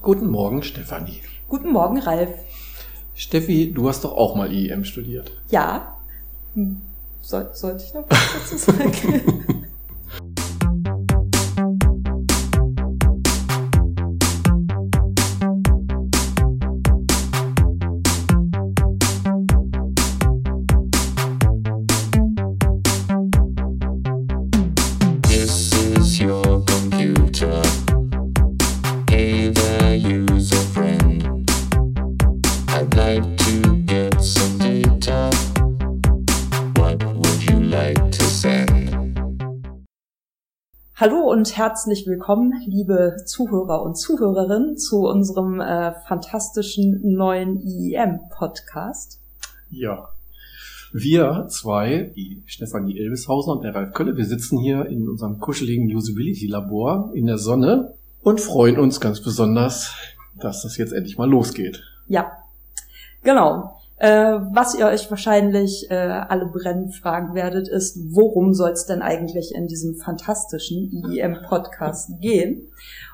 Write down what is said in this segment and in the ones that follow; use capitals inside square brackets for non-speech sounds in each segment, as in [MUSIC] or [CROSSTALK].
Guten Morgen, Stefanie. Guten Morgen, Ralf. Steffi, du hast doch auch mal IEM studiert. Ja. Hm. Soll, sollte ich noch was dazu sagen? [LAUGHS] Hallo und herzlich willkommen, liebe Zuhörer und Zuhörerinnen, zu unserem äh, fantastischen neuen IEM-Podcast. Ja. Wir zwei, die Stefanie Elbishausen und der Ralf Kölle, wir sitzen hier in unserem kuscheligen Usability-Labor in der Sonne und freuen uns ganz besonders, dass das jetzt endlich mal losgeht. Ja, genau. Äh, was ihr euch wahrscheinlich äh, alle brennend fragen werdet, ist, worum soll es denn eigentlich in diesem fantastischen IEM-Podcast [LAUGHS] gehen?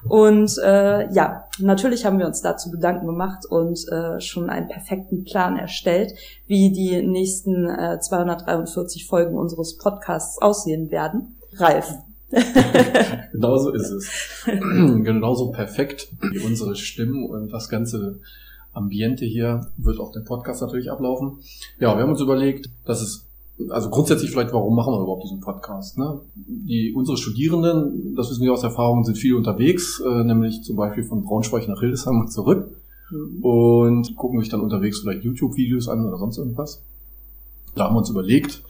Und äh, ja, natürlich haben wir uns dazu Gedanken gemacht und äh, schon einen perfekten Plan erstellt, wie die nächsten äh, 243 Folgen unseres Podcasts aussehen werden. Ralf. [LAUGHS] Genauso ist es. [LAUGHS] Genauso perfekt wie unsere Stimmen und das ganze Ambiente hier wird auch der Podcast natürlich ablaufen. Ja, wir haben uns überlegt, dass es, also grundsätzlich vielleicht, warum machen wir überhaupt diesen Podcast? Ne? Die, unsere Studierenden, das wissen wir aus Erfahrung, sind viel unterwegs, äh, nämlich zum Beispiel von Braunschweig nach Hildesheim und zurück und gucken sich dann unterwegs vielleicht YouTube-Videos an oder sonst irgendwas. Da haben wir uns überlegt,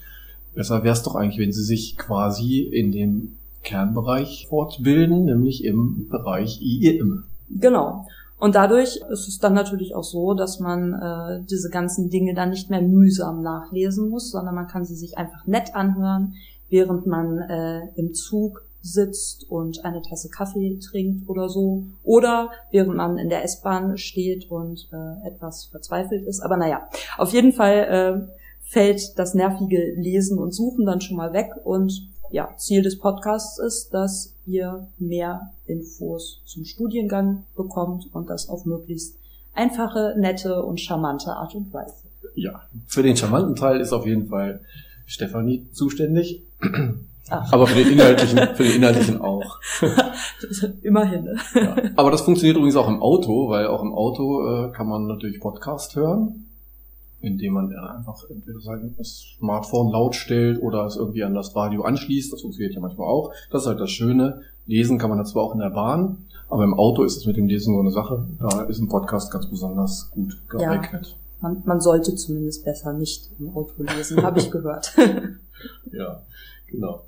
besser wäre es doch eigentlich, wenn sie sich quasi in dem Kernbereich fortbilden, nämlich im Bereich IEM. Genau. Und dadurch ist es dann natürlich auch so, dass man äh, diese ganzen Dinge dann nicht mehr mühsam nachlesen muss, sondern man kann sie sich einfach nett anhören, während man äh, im Zug sitzt und eine Tasse Kaffee trinkt oder so. Oder während man in der S-Bahn steht und äh, etwas verzweifelt ist. Aber naja, auf jeden Fall äh, fällt das nervige Lesen und Suchen dann schon mal weg und ja, Ziel des Podcasts ist, dass ihr mehr Infos zum Studiengang bekommt und das auf möglichst einfache, nette und charmante Art und Weise. Ja, für den charmanten Teil ist auf jeden Fall Stefanie zuständig. Ach. Aber für den inhaltlichen, für den inhaltlichen auch. [LAUGHS] Immerhin. Ne? Ja. Aber das funktioniert übrigens auch im Auto, weil auch im Auto äh, kann man natürlich Podcast hören, indem man einfach entweder sein Smartphone laut stellt oder es irgendwie an das Radio anschließt. Das funktioniert ja manchmal auch. Das ist halt das Schöne. Lesen kann man da zwar auch in der Bahn, aber im Auto ist es mit dem Lesen so eine Sache. Da ist ein Podcast ganz besonders gut geeignet. Man, man sollte zumindest besser nicht im Auto lesen, habe ich gehört. [LAUGHS] Ja, genau.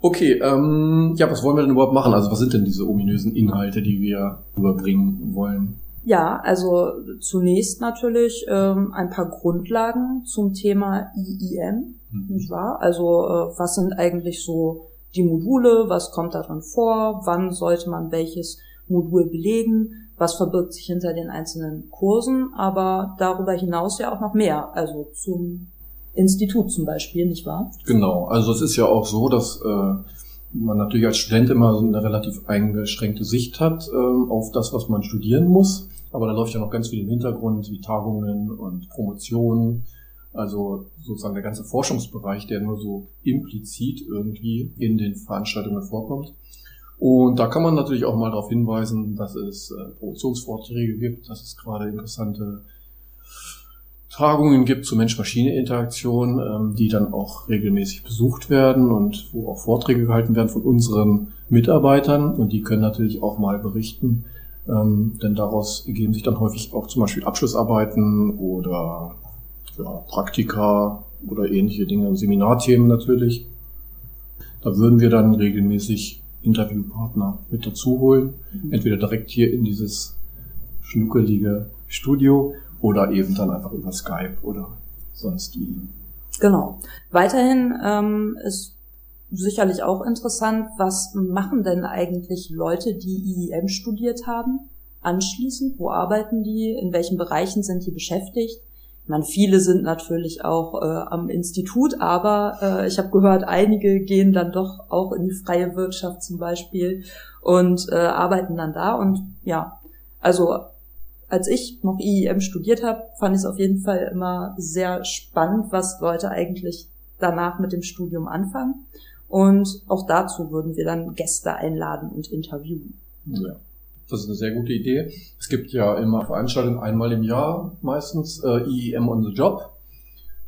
Okay, ähm, ja, was wollen wir denn überhaupt machen? Also was sind denn diese ominösen Inhalte, die wir überbringen wollen? Ja, also zunächst natürlich ähm, ein paar Grundlagen zum Thema IIM, Mhm. nicht wahr? Also äh, was sind eigentlich so die Module, was kommt darin vor, wann sollte man welches Modul belegen, was verbirgt sich hinter den einzelnen Kursen, aber darüber hinaus ja auch noch mehr, also zum Institut zum Beispiel, nicht wahr? Genau, also es ist ja auch so, dass äh, man natürlich als Student immer so eine relativ eingeschränkte Sicht hat ähm, auf das, was man studieren muss. Aber da läuft ja noch ganz viel im Hintergrund, wie Tagungen und Promotionen. Also sozusagen der ganze Forschungsbereich, der nur so implizit irgendwie in den Veranstaltungen vorkommt. Und da kann man natürlich auch mal darauf hinweisen, dass es äh, Promotionsvorträge gibt, dass es gerade interessante Tagungen gibt zur Mensch-Maschine-Interaktion, ähm, die dann auch regelmäßig besucht werden und wo auch Vorträge gehalten werden von unseren Mitarbeitern. Und die können natürlich auch mal berichten, ähm, denn daraus ergeben sich dann häufig auch zum Beispiel Abschlussarbeiten oder ja, Praktika oder ähnliche Dinge, Seminarthemen natürlich. Da würden wir dann regelmäßig Interviewpartner mit dazu holen, entweder direkt hier in dieses schnuckelige Studio oder eben dann einfach über Skype oder sonst wie. Genau. Weiterhin ähm, ist sicherlich auch interessant, was machen denn eigentlich Leute, die IEM studiert haben, anschließend? Wo arbeiten die? In welchen Bereichen sind die beschäftigt? Meine, viele sind natürlich auch äh, am Institut, aber äh, ich habe gehört, einige gehen dann doch auch in die freie Wirtschaft zum Beispiel und äh, arbeiten dann da. Und ja, Also als ich noch IEM studiert habe, fand ich es auf jeden Fall immer sehr spannend, was Leute eigentlich danach mit dem Studium anfangen. Und auch dazu würden wir dann Gäste einladen und interviewen. Ja. Das ist eine sehr gute Idee. Es gibt ja immer Veranstaltungen einmal im Jahr meistens, äh, IEM on the Job,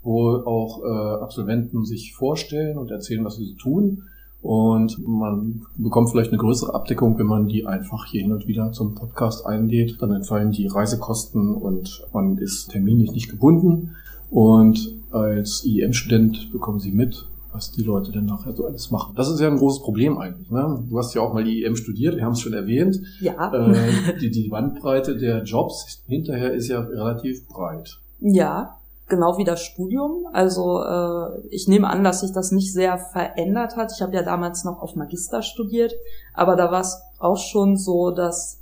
wo auch äh, Absolventen sich vorstellen und erzählen, was sie so tun. Und man bekommt vielleicht eine größere Abdeckung, wenn man die einfach hier hin und wieder zum Podcast einlädt. Dann entfallen die Reisekosten und man ist terminlich nicht gebunden. Und als IEM-Student bekommen sie mit, was die Leute denn nachher so alles machen. Das ist ja ein großes Problem eigentlich. Ne? Du hast ja auch mal IEM studiert, wir haben es schon erwähnt. Ja. Äh, die, die [LAUGHS] Bandbreite der Jobs hinterher ist ja relativ breit. Ja, genau wie das Studium. Also äh, ich nehme an, dass sich das nicht sehr verändert hat. Ich habe ja damals noch auf Magister studiert, aber da war es auch schon so, dass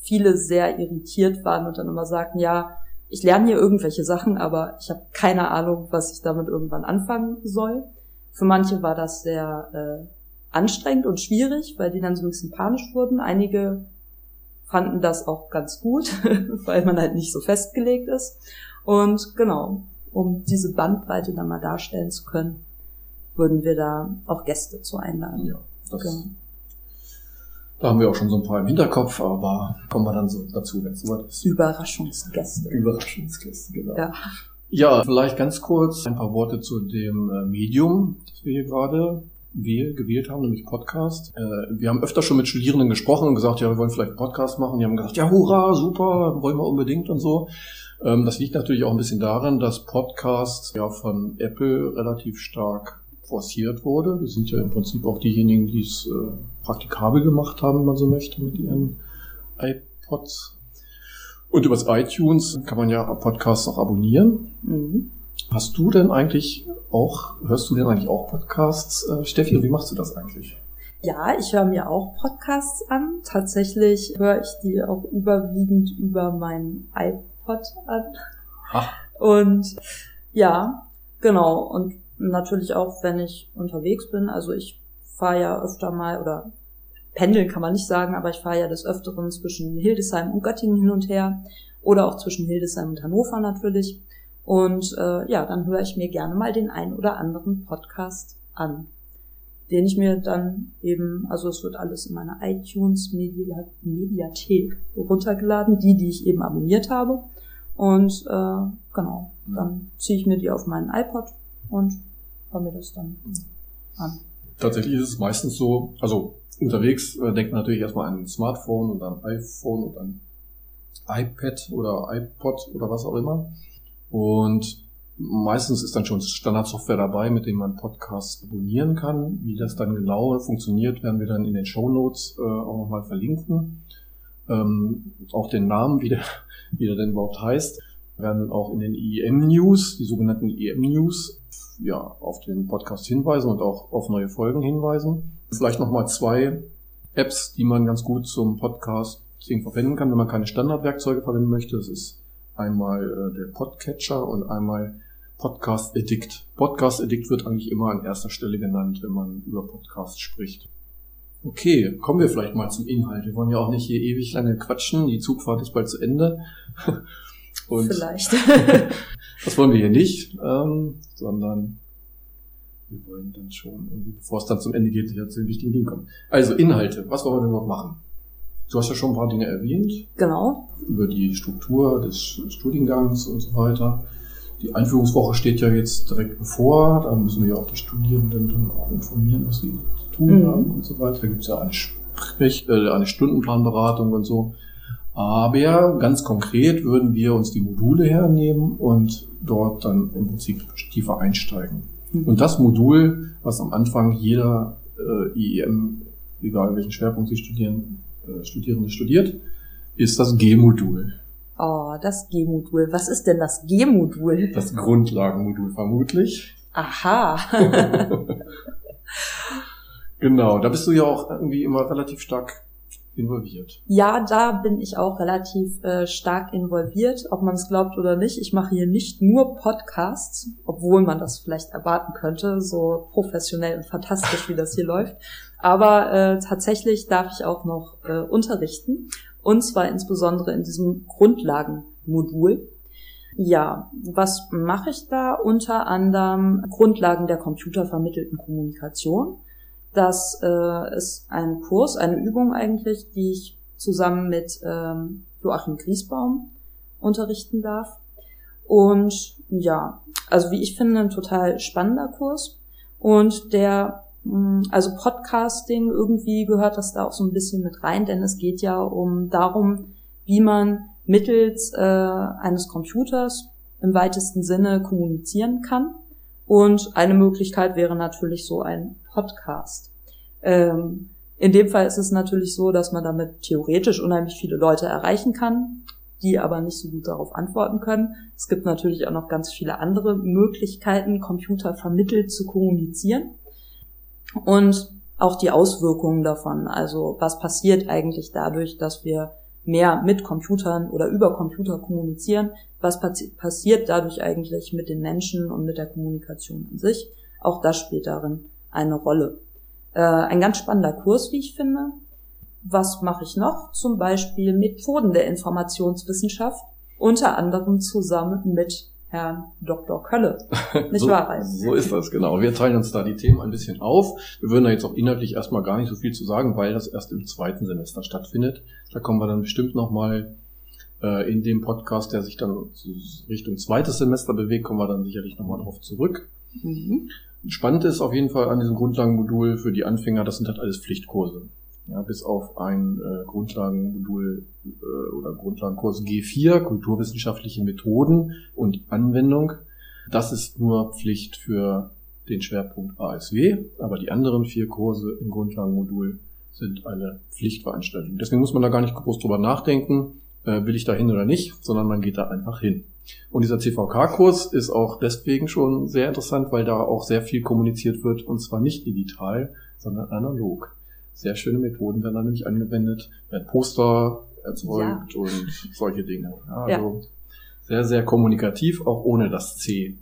viele sehr irritiert waren und dann immer sagten, ja, ich lerne hier irgendwelche Sachen, aber ich habe keine Ahnung, was ich damit irgendwann anfangen soll. Für manche war das sehr äh, anstrengend und schwierig, weil die dann so ein bisschen panisch wurden. Einige fanden das auch ganz gut, [LAUGHS] weil man halt nicht so festgelegt ist. Und genau, um diese Bandbreite dann mal darstellen zu können, würden wir da auch Gäste zu einladen. Ja, das, Genau. da haben wir auch schon so ein paar im Hinterkopf, aber kommen wir dann so dazu, wenn es soweit ist. Überraschungsgäste. Überraschungsgäste, genau. Ja. Ja, vielleicht ganz kurz ein paar Worte zu dem äh, Medium, das wir hier gerade wähl, gewählt haben, nämlich Podcast. Äh, wir haben öfter schon mit Studierenden gesprochen und gesagt, ja, wir wollen vielleicht Podcast machen. Die haben gesagt, ja, hurra, super, wollen wir unbedingt und so. Ähm, das liegt natürlich auch ein bisschen daran, dass Podcast ja von Apple relativ stark forciert wurde. Die sind ja im Prinzip auch diejenigen, die es äh, praktikabel gemacht haben, wenn man so möchte, mit ihren iPods. Und übers iTunes kann man ja Podcasts auch abonnieren. Mhm. Hast du denn eigentlich auch, hörst du denn eigentlich auch Podcasts, äh, Steffi? Wie machst du das eigentlich? Ja, ich höre mir auch Podcasts an. Tatsächlich höre ich die auch überwiegend über mein iPod an. Ach. Und ja, genau. Und natürlich auch, wenn ich unterwegs bin. Also ich fahre ja öfter mal oder pendeln kann man nicht sagen, aber ich fahre ja des Öfteren zwischen Hildesheim und Göttingen hin und her oder auch zwischen Hildesheim und Hannover natürlich. Und äh, ja, dann höre ich mir gerne mal den ein oder anderen Podcast an, den ich mir dann eben, also es wird alles in meiner iTunes Media, Mediathek runtergeladen, die, die ich eben abonniert habe. Und äh, genau, dann ziehe ich mir die auf meinen iPod und höre mir das dann an. Tatsächlich ist es meistens so, also unterwegs äh, denkt man natürlich erstmal an ein Smartphone und an iPhone und an iPad oder iPod oder was auch immer. Und meistens ist dann schon Standardsoftware dabei, mit dem man Podcasts abonnieren kann. Wie das dann genau funktioniert, werden wir dann in den Show Notes äh, auch nochmal verlinken. Ähm, auch den Namen, wie der, [LAUGHS] wie der denn überhaupt heißt, werden auch in den IEM News, die sogenannten IEM News, ja, auf den Podcast hinweisen und auch auf neue Folgen hinweisen. Vielleicht nochmal zwei Apps, die man ganz gut zum Podcast verwenden kann, wenn man keine Standardwerkzeuge verwenden möchte. Das ist einmal äh, der Podcatcher und einmal Podcast Addict. Podcast Addict wird eigentlich immer an erster Stelle genannt, wenn man über Podcasts spricht. Okay, kommen wir vielleicht mal zum Inhalt. Wir wollen ja auch nicht hier ewig lange quatschen. Die Zugfahrt ist bald zu Ende. [LAUGHS] Und Vielleicht. [LAUGHS] das wollen wir hier nicht, ähm, sondern wir wollen dann schon, irgendwie, bevor es dann zum Ende geht, hier zu den wichtigen Dingen kommen. Also Inhalte, was wollen wir denn überhaupt machen? Du hast ja schon ein paar Dinge erwähnt, genau. über die Struktur des Studiengangs und so weiter. Die Einführungswoche steht ja jetzt direkt bevor, da müssen wir ja auch die Studierenden dann auch informieren, was sie zu tun Mhm. haben und so weiter. Da gibt es ja eine, Sprech äh, eine Stundenplanberatung und so. Aber ganz konkret würden wir uns die Module hernehmen und dort dann im Prinzip tiefer einsteigen. Und das Modul, was am Anfang jeder äh, IEM, egal welchen Schwerpunkt Sie studieren, äh, Studierende studiert, ist das G-Modul. Oh, das G-Modul. Was ist denn das G-Modul? Das Grundlagenmodul vermutlich. Aha. [LAUGHS] Genau, da bist du ja auch irgendwie immer relativ stark involviert. Ja, da bin ich auch relativ äh, stark involviert, ob man es glaubt oder nicht. Ich mache hier nicht nur Podcasts, obwohl man das vielleicht erwarten könnte, so professionell und fantastisch, wie das hier läuft. Aber äh, tatsächlich darf ich auch noch äh, unterrichten. Und zwar insbesondere in diesem Grundlagenmodul. Ja, was mache ich da? Unter anderem Grundlagen der computervermittelten Kommunikation. Das äh, ist ein Kurs, eine Übung eigentlich, die ich zusammen mit ähm, Joachim Griesbaum unterrichten darf. Und ja, also wie ich finde, ein total spannender Kurs. Und der, mh, also Podcasting, irgendwie gehört das da auch so ein bisschen mit rein, denn es geht ja um darum, wie man mittels äh, eines Computers im weitesten Sinne kommunizieren kann. Und eine Möglichkeit wäre natürlich so ein Podcast. Ähm, in dem Fall ist es natürlich so, dass man damit theoretisch unheimlich viele Leute erreichen kann, die aber nicht so gut darauf antworten können. Es gibt natürlich auch noch ganz viele andere Möglichkeiten, Computer vermittelt zu kommunizieren. Und auch die Auswirkungen davon. Also was passiert eigentlich dadurch, dass wir mehr mit Computern oder über Computer kommunizieren. Was passiert dadurch eigentlich mit den Menschen und mit der Kommunikation an sich? Auch das spielt darin eine Rolle. Äh, ein ganz spannender Kurs, wie ich finde. Was mache ich noch? Zum Beispiel Methoden der Informationswissenschaft, unter anderem zusammen mit Herrn Dr. Kölle. [LAUGHS] Nicht so, wahr, Ralf? So ist das, genau. Wir teilen uns da die Themen ein bisschen auf. Wir würden da jetzt auch inhaltlich erstmal gar nicht so viel zu sagen, weil das erst im zweiten Semester stattfindet. Da kommen wir dann bestimmt nochmal äh, in dem Podcast, der sich dann Richtung zweites Semester bewegt, kommen wir dann sicherlich nochmal drauf zurück. Mhm. Spannend ist auf jeden Fall an diesem Grundlagenmodul für die Anfänger, das sind halt alles Pflichtkurse. Ja, bis auf ein äh, Grundlagenmodul äh, oder Grundlagenkurs G4, kulturwissenschaftliche Methoden und Anwendung. Das ist nur Pflicht für den Schwerpunkt ASW, aber die anderen vier Kurse im Grundlagenmodul sind eine Pflichtveranstaltung. Deswegen muss man da gar nicht groß drüber nachdenken, äh, will ich da hin oder nicht, sondern man geht da einfach hin. Und dieser CVK-Kurs ist auch deswegen schon sehr interessant, weil da auch sehr viel kommuniziert wird und zwar nicht digital, sondern analog. Sehr schöne Methoden werden da nämlich angewendet, werden Poster erzeugt ja. und solche Dinge. Ja, also ja. sehr, sehr kommunikativ, auch ohne das C.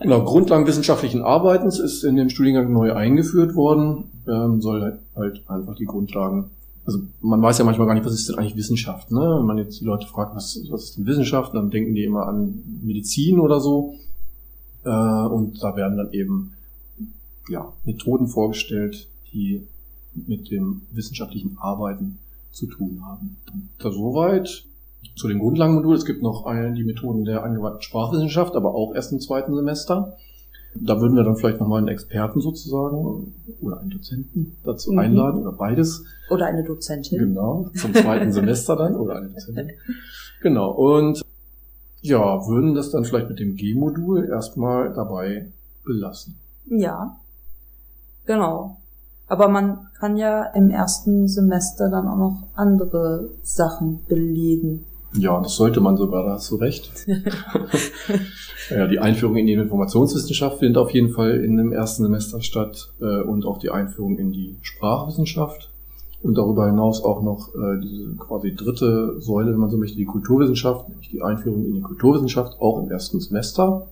genau, Grundlagen wissenschaftlichen Arbeitens ist in dem Studiengang neu eingeführt worden, ähm, soll halt, halt einfach die Grundlagen also man weiß ja manchmal gar nicht, was ist denn eigentlich Wissenschaft. Ne? Wenn man jetzt die Leute fragt, was, was ist denn Wissenschaft, dann denken die immer an Medizin oder so. Äh, und da werden dann eben ja, Methoden vorgestellt, die mit dem wissenschaftlichen Arbeiten zu tun haben. Da soweit zu dem Grundlagenmodul. Es gibt noch die Methoden der angewandten Sprachwissenschaft, aber auch erst im zweiten Semester. Da würden wir dann vielleicht nochmal einen Experten sozusagen oder einen Dozenten dazu mhm. einladen oder beides. Oder eine Dozentin. Genau, zum zweiten [LAUGHS] Semester dann oder eine Dozentin. Genau, und ja, würden das dann vielleicht mit dem G-Modul erstmal dabei belassen. Ja, genau. Aber man kann ja im ersten Semester dann auch noch andere Sachen belegen. Ja, das sollte man sogar, da hast du recht. [LAUGHS] ja, die Einführung in die Informationswissenschaft findet auf jeden Fall in dem ersten Semester statt äh, und auch die Einführung in die Sprachwissenschaft. Und darüber hinaus auch noch äh, diese quasi dritte Säule, wenn man so möchte, die Kulturwissenschaft, nämlich die Einführung in die Kulturwissenschaft, auch im ersten Semester.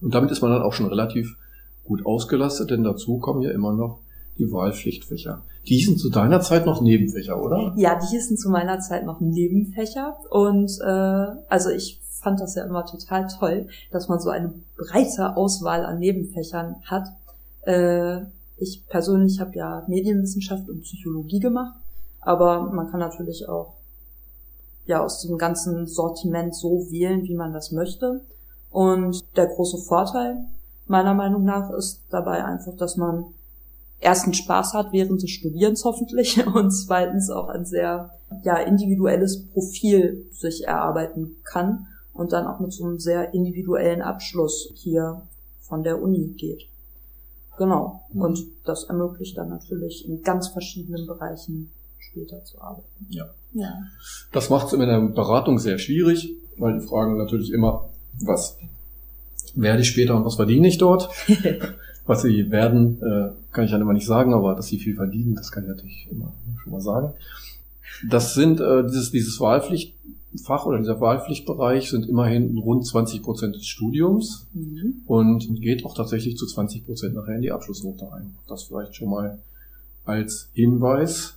Und damit ist man dann auch schon relativ gut ausgelastet, denn dazu kommen ja immer noch die Wahlpflichtfächer. Die hießen zu deiner Zeit noch Nebenfächer, oder? Ja, die hießen zu meiner Zeit noch Nebenfächer. Und äh, also ich fand das ja immer total toll, dass man so eine breite Auswahl an Nebenfächern hat. Äh, ich persönlich habe ja Medienwissenschaft und Psychologie gemacht, aber man kann natürlich auch ja aus dem ganzen Sortiment so wählen, wie man das möchte. Und der große Vorteil meiner Meinung nach ist dabei einfach, dass man erstens Spaß hat während des Studierens hoffentlich [LAUGHS] und zweitens auch ein sehr ja, individuelles Profil sich erarbeiten kann und dann auch mit so einem sehr individuellen Abschluss hier von der Uni geht. Genau. Mhm. Und das ermöglicht dann natürlich in ganz verschiedenen Bereichen später zu arbeiten. Ja. ja. Das macht es in der Beratung sehr schwierig, weil die fragen natürlich immer, was werde ich später und was verdiene ich dort? [LAUGHS] Was sie werden, äh, kann ich dann immer nicht sagen, aber dass sie viel verdienen, das kann ich natürlich immer schon mal sagen. Das sind äh, dieses, dieses Wahlpflichtfach oder dieser Wahlpflichtbereich sind immerhin rund 20 Prozent des Studiums mhm. und geht auch tatsächlich zu 20 Prozent nachher in die Abschlussnote ein. Das vielleicht schon mal als Hinweis.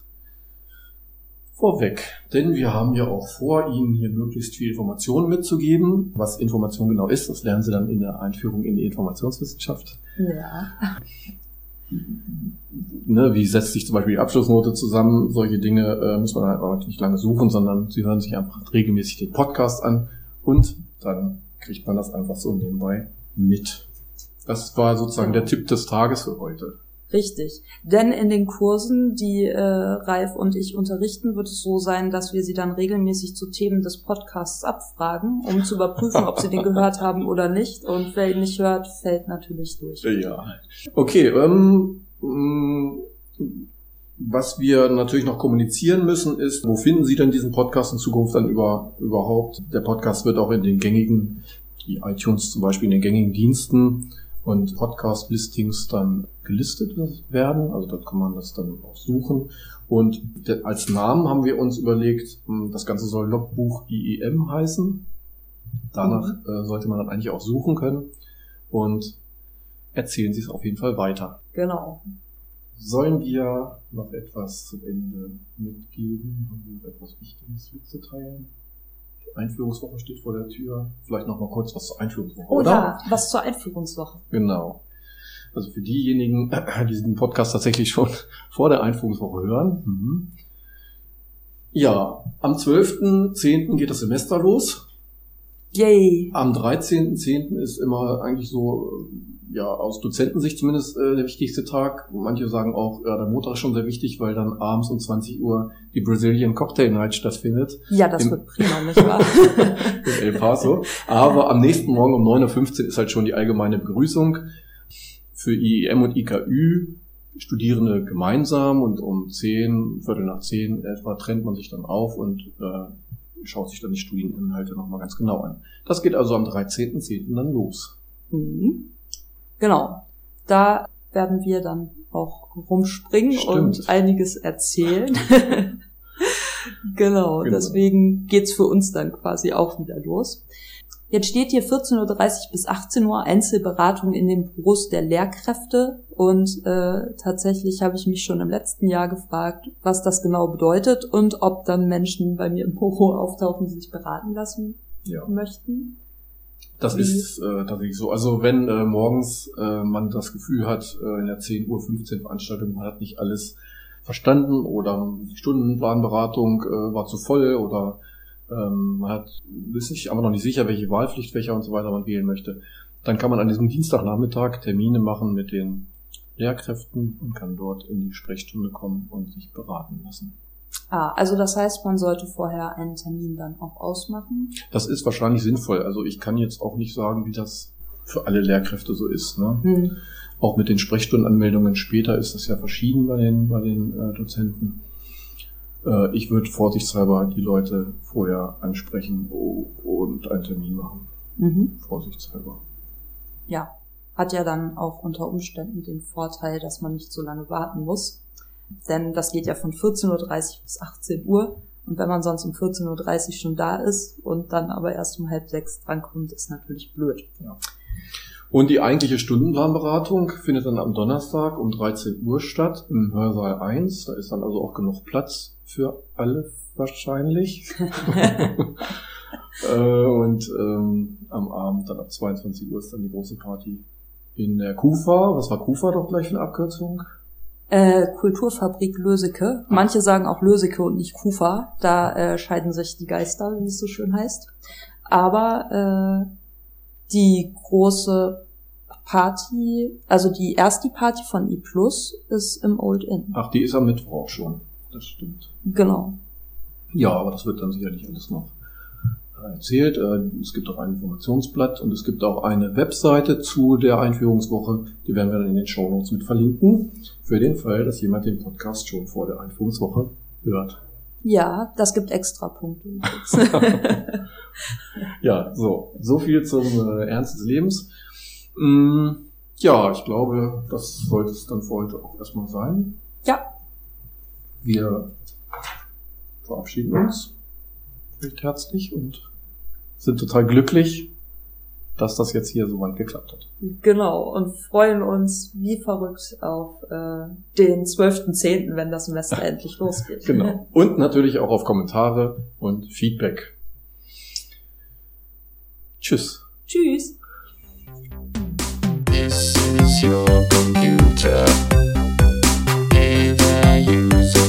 vorweg. Denn wir haben ja auch vor, Ihnen hier möglichst viel Informationen mitzugeben. Was Information genau ist, das lernen Sie dann in der Einführung in die Informationswissenschaft. Ja. Ne, wie setzt sich zum Beispiel die Abschlussnote zusammen? Solche Dinge äh, muss man halt auch nicht lange suchen, sondern Sie hören sich einfach regelmäßig den Podcast an und dann kriegt man das einfach so nebenbei mit. Das war sozusagen der Tipp des Tages für heute. Richtig. Denn in den Kursen, die äh, Ralf und ich unterrichten, wird es so sein, dass wir sie dann regelmäßig zu Themen des Podcasts abfragen, um zu überprüfen, ob sie den gehört [LAUGHS] haben oder nicht. Und wer ihn nicht hört, fällt natürlich durch. Ja. Okay, ähm, mh, was wir natürlich noch kommunizieren müssen, ist, wo finden Sie denn diesen Podcast in Zukunft dann über, überhaupt? Der Podcast wird auch in den gängigen, wie iTunes zum Beispiel, in den gängigen Diensten und Podcast-Listings dann gelistet werden. Also dort kann man das dann auch suchen. Und als Namen haben wir uns überlegt, mh, das Ganze soll Logbuch IEM heißen. Danach äh, sollte man dann eigentlich auch suchen können. Und erzählen Sie es auf jeden Fall weiter. Genau. Sollen wir noch etwas zum Ende mitgeben? Haben wir noch etwas Wichtiges mitzuteilen? Die Einführungswoche steht vor der Tür. Vielleicht noch mal kurz was zur Einführungswoche, Oh oder? ja, was zur Einführungswoche. Genau. Also für diejenigen, [CLEARS THROAT] die diesen Podcast tatsächlich schon [LAUGHS] vor der Einführungswoche hören. Mhm. Ja, am 12.10. geht das Semester los. Yay. Am 13.10. ist immer eigentlich so, äh, ja, aus Dozentensicht zumindest äh, der wichtigste Tag. Manche sagen auch, ja, der Montag ist schon sehr wichtig, weil dann abends um 20 Uhr die Brazilian Cocktail Night stattfindet Ja, das Im- wird prima, nicht wahr? [LAUGHS] in El Paso. Aber am nächsten Morgen um 9.15 Uhr ist halt schon die allgemeine Begrüßung für IEM und IKÜ. Studierende gemeinsam und um 10, Viertel nach 10 etwa trennt man sich dann auf und äh, schaut sich dann die Studieninhalte nochmal ganz genau an. Das geht also am 13.10. dann los. Mhm. Genau. Da werden wir dann auch rumspringen Stimmt. und einiges erzählen. [LAUGHS] genau, Genau. deswegen geht's für uns dann quasi auch wieder los. Jetzt steht hier 14.30 Uhr bis 18 Uhr Einzelberatung in den Büros der Lehrkräfte und äh, tatsächlich habe ich mich schon im letzten Jahr gefragt, was das genau bedeutet und ob dann Menschen bei mir im Büro [LAUGHS] auftauchen, die sich beraten lassen Ja. möchten. Das Wie? ist äh, tatsächlich so. Also wenn äh, morgens äh, man das Gefühl hat, äh, in der 10 Uhr 15 Veranstaltung, man hat nicht alles verstanden oder die Stundenplanberatung äh, war zu voll oder ähm, man hat, ist sich aber noch nicht sicher, welche Wahlpflichtfächer und so weiter man wählen möchte, dann kann man an diesem Dienstagnachmittag Termine machen mit den Lehrkräften und kann dort in die Sprechstunde kommen und sich beraten lassen. Ah, also das heißt, man sollte vorher einen Termin dann auch ausmachen. Das ist wahrscheinlich sinnvoll. Also ich kann jetzt auch nicht sagen, wie das für alle Lehrkräfte so ist. Ne? Hm. Auch mit den Sprechstundenanmeldungen später ist das ja verschieden bei den, bei den äh, Dozenten. Äh, ich würde vorsichtshalber die Leute vorher ansprechen und einen Termin machen. Mhm. Vorsichtshalber. Ja, hat ja dann auch unter Umständen den Vorteil, dass man nicht so lange warten muss. Denn das geht ja von 14.30 Uhr bis 18 Uhr. Und wenn man sonst um 14.30 Uhr schon da ist und dann aber erst um halb sechs drankommt, ist natürlich blöd. Und die eigentliche Stundenplanberatung findet dann am Donnerstag um 13 Uhr statt im Hörsaal 1. Da ist dann also auch genug Platz für alle wahrscheinlich. [LAUGHS] äh, und ähm, am Abend dann ab 22 Uhr ist dann die große Party in der KUFA. Was war KUFA doch gleich für eine Abkürzung? Äh, Kulturfabrik Löseke. Manche sagen auch Löseke und nicht Kufa. Da äh, scheiden sich die Geister, wie es so schön heißt. Aber äh, die große Party, also die erste Party von I Plus ist im Old Inn. Ach, die ist am Mittwoch auch schon. Das stimmt. Genau. Ja, aber das wird dann sicherlich alles noch äh, erzählt. Äh, Es gibt auch ein Informationsblatt und es gibt auch eine Webseite zu der Einführungswoche. Die werden wir dann in den Shownotes mit verlinken. Für den Fall, dass jemand den Podcast schon vor der Einführungswoche hört. Ja, das gibt extra Punkte. [LAUGHS] Ja, so. So viel zum äh, Ernst des Lebens. Mm, ja, ich glaube, das sollte es dann für heute auch erstmal sein. ja, Wir verabschieden uns recht herzlich und sind total glücklich, dass das jetzt hier so weit geklappt hat. Genau, und freuen uns wie verrückt auf äh, den 12.10., wenn das Semester [LAUGHS] endlich losgeht. Genau. [LAUGHS] Und natürlich auch auf Kommentare und Feedback. Tschüss. Tschüss. This is your computer. Either use